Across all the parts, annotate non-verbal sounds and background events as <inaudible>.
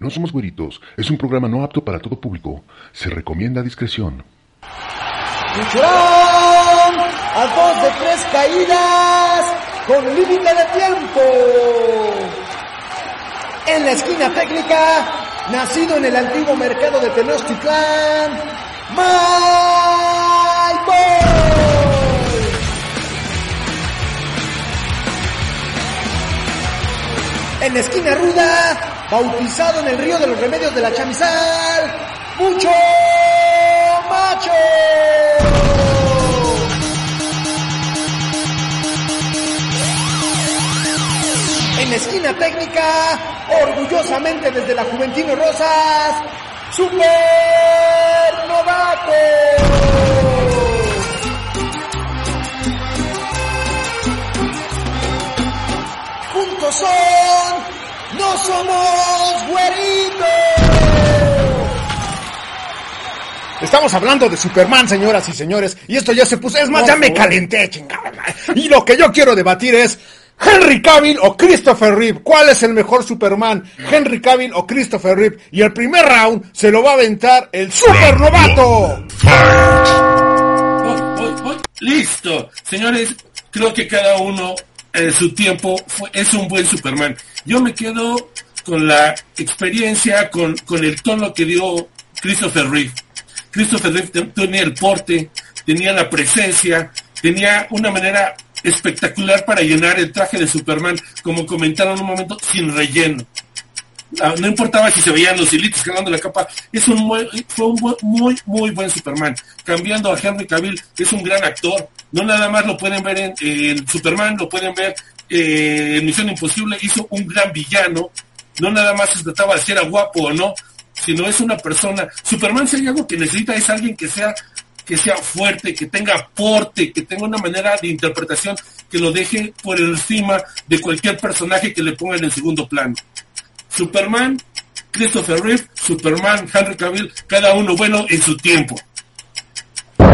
No somos güeritos. Es un programa no apto para todo público. Se recomienda discreción. Lucharán a dos de tres caídas con límite de tiempo. En la esquina técnica, nacido en el antiguo mercado de Tenochtitlán, Mike. En la esquina ruda, bautizado en el río de los remedios de la chamizal, mucho macho. En esquina técnica, orgullosamente desde la Juventino Rosas, Super Novato. Juntos son, no somos güeritos. Estamos hablando de Superman, señoras y señores, y esto ya se puso, es más, ya me calenté, chingada. Y lo que yo quiero debatir es Henry Cavill o Christopher Reeve. ¿Cuál es el mejor Superman? Henry Cavill o Christopher Reeve. Y el primer round se lo va a aventar el super novato. Voy, voy, voy. Listo. Señores, creo que cada uno en su tiempo fue- es un buen Superman. Yo me quedo con la experiencia, con, con el tono que dio Christopher Reeve. Christopher Reeve te- tenía el porte, tenía la presencia, tenía una manera espectacular para llenar el traje de Superman, como comentaron en un momento, sin relleno. Ah, no importaba si se veían los hilitos jalando la capa, es un fue un muy, muy buen Superman. Cambiando a Henry Cavill, es un gran actor. No nada más lo pueden ver en, en Superman, lo pueden ver eh, en Misión Imposible, hizo un gran villano. No nada más se trataba de si era guapo o no, sino es una persona. Superman si hay algo que necesita es alguien que sea que sea fuerte, que tenga aporte, que tenga una manera de interpretación que lo deje por encima de cualquier personaje que le ponga en el segundo plano. Superman, Christopher Reeve, Superman, Henry Cavill, cada uno bueno en su tiempo.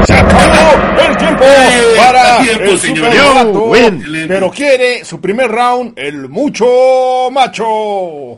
Se acabó el tiempo para a tiempo, el señor. Yo, pero quiere su primer round el mucho macho.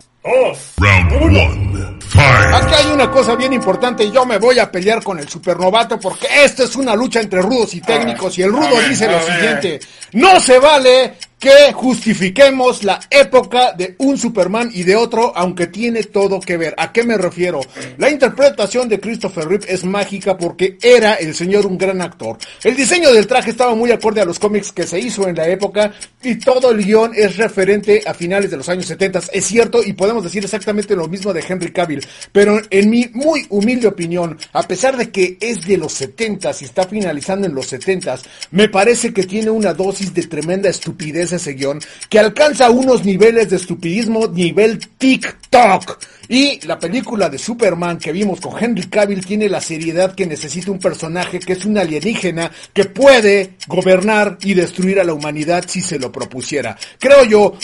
Round one. Fight. Aquí hay una cosa bien importante y yo me voy a pelear con el supernovato porque esta es una lucha entre rudos y técnicos y el rudo ver, dice lo ver. siguiente, no se vale que justifiquemos la época de un Superman y de otro aunque tiene todo que ver. ¿A qué me refiero? La interpretación de Christopher Reeve es mágica porque era el señor un gran actor. El diseño del traje estaba muy acorde a los cómics que se hizo en la época y todo el guion es referente a finales de los años 70. Es cierto y podemos decir exactamente lo mismo de Henry Cavill. Pero en mi muy humilde opinión, a pesar de que es de los 70 y está finalizando en los 70 me parece que tiene una dosis de tremenda estupidez ese guion que alcanza unos niveles de estupidismo nivel TikTok. Y la película de Superman que vimos con Henry Cavill tiene la seriedad que necesita un personaje que es un alienígena que puede gobernar y destruir a la humanidad si se lo propusiera. Creo yo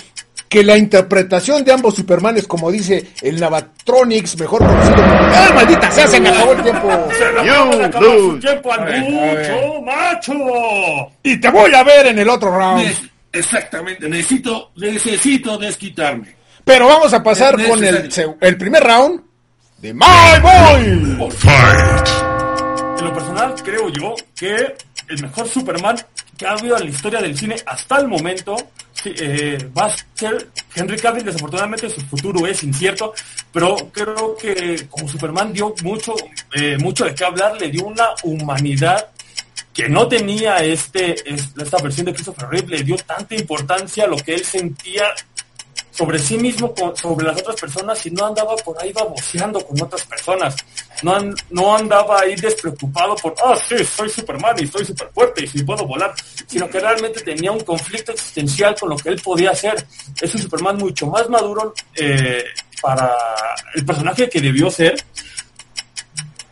que la interpretación de ambos Supermanes, como dice el Navatronics, mejor conocido como... ¡Ah, maldita sea! Se me acabó el tiempo. You lose. tiempo al mucho macho. Y te voy a ver en el otro round. Ne- Exactamente, necesito, necesito desquitarme. Pero vamos a pasar con el, se- el primer round de My Boy. Fight. En lo personal, creo yo que el mejor Superman que ha habido en la historia del cine hasta el momento eh, va a ser Henry Cavill. Desafortunadamente su futuro es incierto, pero creo que como Superman dio mucho, eh, mucho de qué hablar, le dio una humanidad que no tenía este, es- esta versión de Christopher Reeve, le dio tanta importancia a lo que él sentía sobre sí mismo, sobre las otras personas y no andaba por ahí baboseando con otras personas. No, no andaba ahí despreocupado por, ah, sí, soy Superman y soy super fuerte y sí puedo volar, sino que realmente tenía un conflicto existencial con lo que él podía hacer. Es un Superman mucho más maduro eh, para el personaje que debió ser.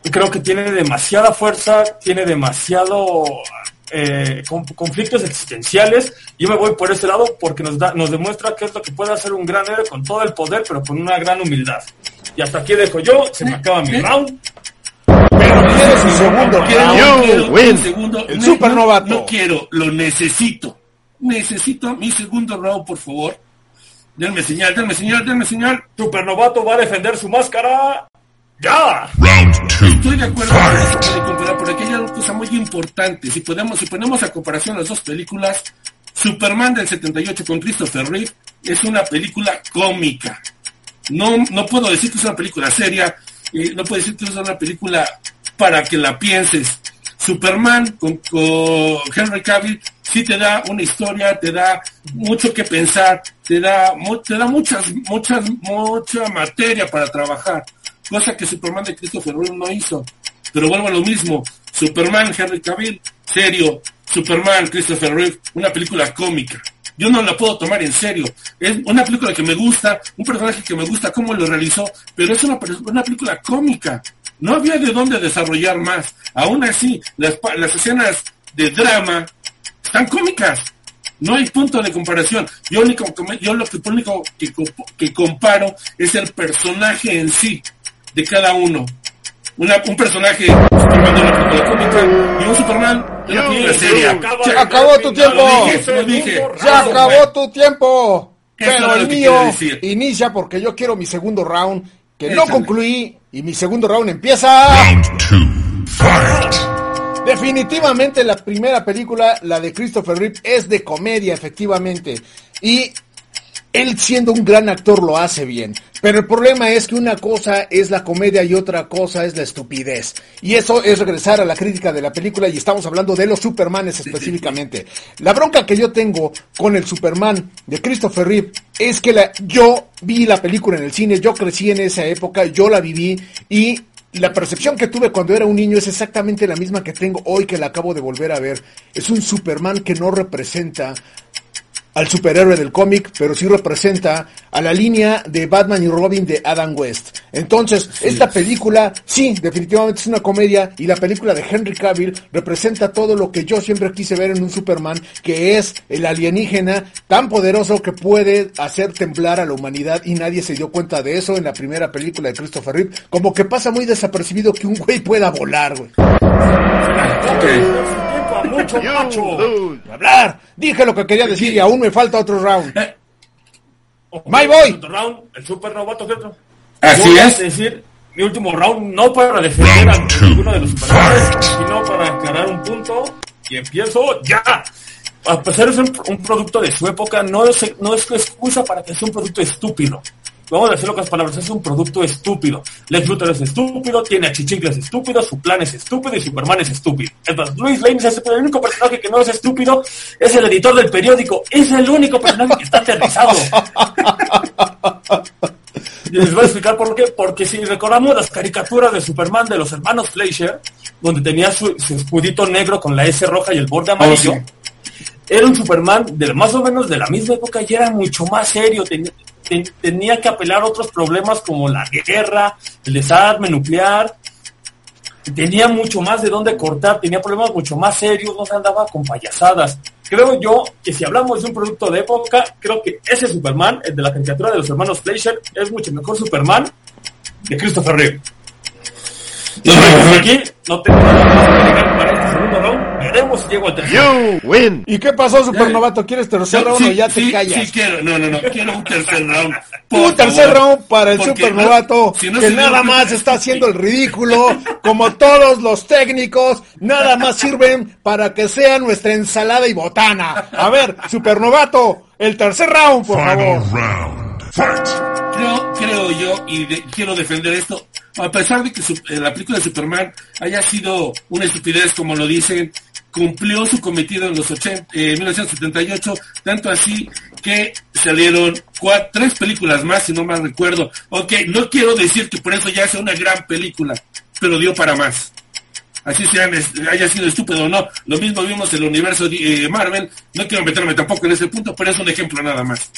Creo que tiene demasiada fuerza, tiene demasiado eh, con- conflictos existenciales. Yo me voy por ese lado porque nos, da, nos demuestra que es lo que puede hacer un gran héroe con todo el poder, pero con una gran humildad. Y hasta aquí dejo yo, se me acaba mi round. Pero quiere su segundo Quiero, quiero un segundo. El No, supernovato. No, no quiero, lo necesito. Necesito mi segundo round, por favor. Denme señal, denme señal, denme señal. Supernovato va a defender su máscara. ¡Ya! Round two. Estoy de acuerdo comparar, pero aquí hay una cosa muy importante. Si podemos, si ponemos a comparación las dos películas, Superman del 78 con Christopher Reeve es una película cómica. No, no puedo decir que es una película seria, eh, no puedo decir que es una película para que la pienses. Superman con, con Henry Cavill sí te da una historia, te da mucho que pensar, te da, mu- te da muchas, muchas, mucha materia para trabajar, cosa que Superman de Christopher Reeve no hizo. Pero vuelvo a lo mismo, Superman, Henry Cavill, serio, Superman, Christopher Reeve, una película cómica. Yo no la puedo tomar en serio. Es una película que me gusta, un personaje que me gusta cómo lo realizó, pero es una, película cómica. No había de dónde desarrollar más. Aún así, las, escenas de drama están cómicas. No hay punto de comparación. Yo, lo que, único que comparo es el personaje en sí de cada uno. Una, un personaje Superman de una película cómica y un Superman de una película seria. Se acabó tu tiempo. Dije, dije. Se acabó tu tiempo. Pero es el mío inicia porque yo quiero mi segundo round, que no Échale. concluí, y mi segundo round empieza. Round two. Fight. Definitivamente la primera película, la de Christopher Reeve, es de comedia, efectivamente. Y él siendo un gran actor lo hace bien. Pero el problema es que una cosa es la comedia y otra cosa es la estupidez. Y eso es regresar a la crítica de la película y estamos hablando de los Supermanes específicamente. La bronca que yo tengo con el Superman de Christopher Reeve es que la, yo vi la película en el cine, yo crecí en esa época, yo la viví y la percepción que tuve cuando era un niño es exactamente la misma que tengo hoy que la acabo de volver a ver. Es un Superman que no representa al superhéroe del cómic, pero sí representa a la línea de Batman y Robin de Adam West. Entonces, esta película, sí, definitivamente es una comedia y la película de Henry Cavill representa todo lo que yo siempre quise ver en un Superman, que es el alienígena tan poderoso que puede hacer temblar a la humanidad y nadie se dio cuenta de eso en la primera película de Christopher Reeve. Como que pasa muy desapercibido que un güey pueda volar, güey. Mucho macho. Hablar, dije lo que quería decir y aún me falta otro round. Eh, My boy. Round, el super novato ¿cierto? Así Voy a es. decir mi último round, no para defender a ninguno de los superhéroes, sino para aclarar un punto. Y empiezo ya. A pesar de ser un, un producto de su época, no es, no es excusa para que sea un producto estúpido. Vamos a decirlo con las palabras, es un producto estúpido. Lex Luthor es estúpido, tiene a Chichincles estúpido, su plan es estúpido y Superman es estúpido. Entonces, Luis Lane es estúpido. El único personaje que no es estúpido es el editor del periódico. Es el único personaje que está aterrizado. Y les voy a explicar por qué. Porque si recordamos las caricaturas de Superman de los hermanos Fleischer, donde tenía su, su escudito negro con la S roja y el borde amarillo, era un Superman de más o menos de la misma época y era mucho más serio. Ten- ten- tenía que apelar a otros problemas como la guerra, el desarme nuclear. Tenía mucho más de dónde cortar, tenía problemas mucho más serios, no se andaba con payasadas. Creo yo que si hablamos de un producto de época, creo que ese Superman, el de la caricatura de los hermanos Fleischer, es mucho mejor Superman que Christopher Reeve. Y aquí no tengo nada más que agregar para segundo round. Veremos si llego al tercero. You win. ¿Y qué pasó, Supernovato? ¿Quieres tercer round o ya te callas? Sí, quiero, no, no, no, quiero un tercer round. Un tercer favor. round para el supernovato, no- si no que nada más está haciendo el ridículo, como todos los técnicos, nada más sirven para que sea nuestra ensalada y botana. A ver, supernovato, el tercer round, por Final favor. round. Fight. Creo, creo yo, y quiero defender esto, a pesar de que eh, la película de Superman haya sido una estupidez, como lo dicen, cumplió su cometido en los 80, eh, 1978, tanto así que salieron cua- tres películas más, si no mal recuerdo. Ok, no quiero decir que por eso ya sea una gran película, pero dio para más. Así sean, haya sido estúpido o no. Lo mismo vimos en el universo de eh, Marvel. No quiero meterme tampoco en ese punto, pero es un ejemplo nada más.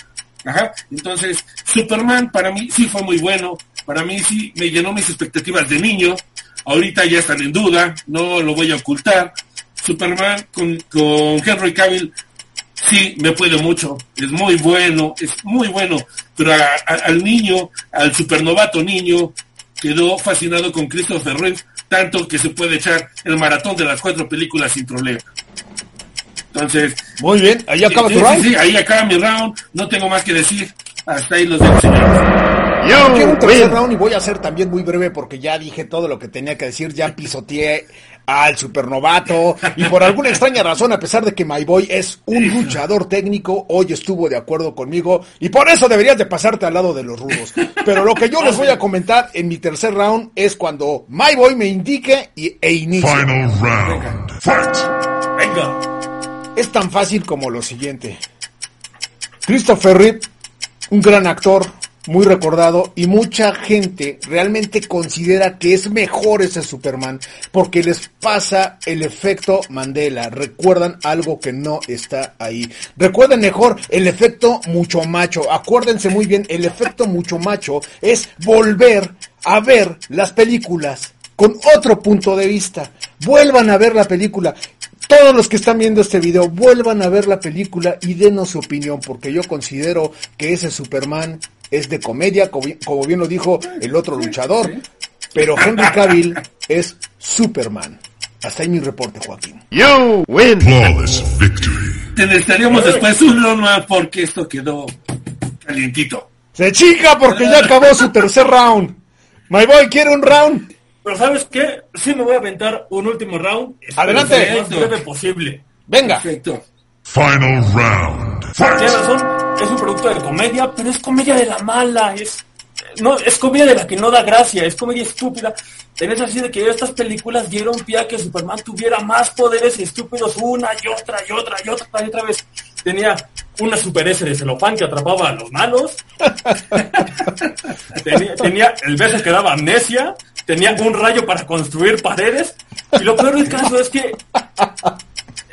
Ajá. Entonces, Superman para mí sí fue muy bueno. Para mí sí me llenó mis expectativas de niño. Ahorita ya están en duda. No lo voy a ocultar. Superman con, con Henry Cavill sí me puede mucho. Es muy bueno. Es muy bueno. Pero al niño, al supernovato niño, quedó fascinado con Christopher Reeve. Tanto que se puede echar el maratón de las cuatro películas sin problema. Entonces, Muy bien, ahí acaba sí, tu sí, round. sí, ahí acaba mi round. No tengo más que decir. Hasta ahí los dejo, señores. Yo quiero un tercer round y voy a ser también muy breve porque ya dije todo lo que tenía que decir, ya pisoteé al supernovato y por alguna extraña razón, a pesar de que My Boy es un luchador técnico, hoy estuvo de acuerdo conmigo y por eso deberías de pasarte al lado de los rudos. Pero lo que yo les voy a comentar en mi tercer round es cuando My Boy me indique y, e inicie. Final round. Fight! Venga. Es tan fácil como lo siguiente. Christopher Reeve, un gran actor, muy recordado, y mucha gente realmente considera que es mejor ese Superman porque les pasa el efecto Mandela. Recuerdan algo que no está ahí. Recuerden mejor el efecto mucho macho. Acuérdense muy bien, el efecto mucho macho es volver a ver las películas con otro punto de vista. Vuelvan a ver la película. Todos los que están viendo este video, vuelvan a ver la película y denos su opinión, porque yo considero que ese Superman es de comedia, como bien, lo dijo el otro luchador, pero Henry Cavill es Superman. Hasta ahí mi reporte, Joaquín. Flawless victory. Te necesitaríamos después un round más porque esto quedó calientito. Se chica porque ya acabó su tercer round. My boy quiere un round. Pero ¿sabes qué? Sí me voy a aventar un último round. Adelante. lo más breve posible. Venga. Perfecto. Final round. Tienes razón, es un producto de comedia, pero es comedia de la mala, es no es comedia de la que no da gracia, es comedia estúpida. Tenés así de que estas películas dieron pie a que Superman tuviera más poderes estúpidos una y otra y otra y otra y otra vez. Tenía una super S de celofán que atrapaba a los malos. <laughs> tenía, tenía el beso que daba amnesia. Tenía un rayo para construir paredes. Y lo peor del caso es que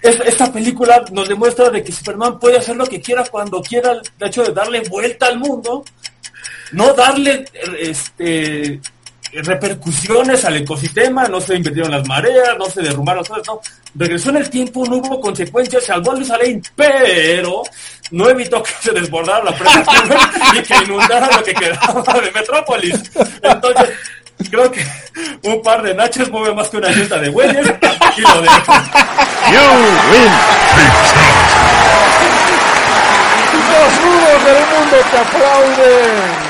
es- esta película nos demuestra de que Superman puede hacer lo que quiera cuando quiera, de hecho de darle vuelta al mundo, no darle este repercusiones al ecosistema, no se invirtieron las mareas, no se derrumbaron cosas, no. Regresó en el tiempo, no hubo consecuencias, salvó a Luis Lane, pero no evitó que se desbordara la presa <laughs> y que inundara lo que quedaba de Metrópolis. Entonces, creo que un par de nachos mueve más que una junta de bueyes, y lo dejo. Los rudos del mundo te aplauden.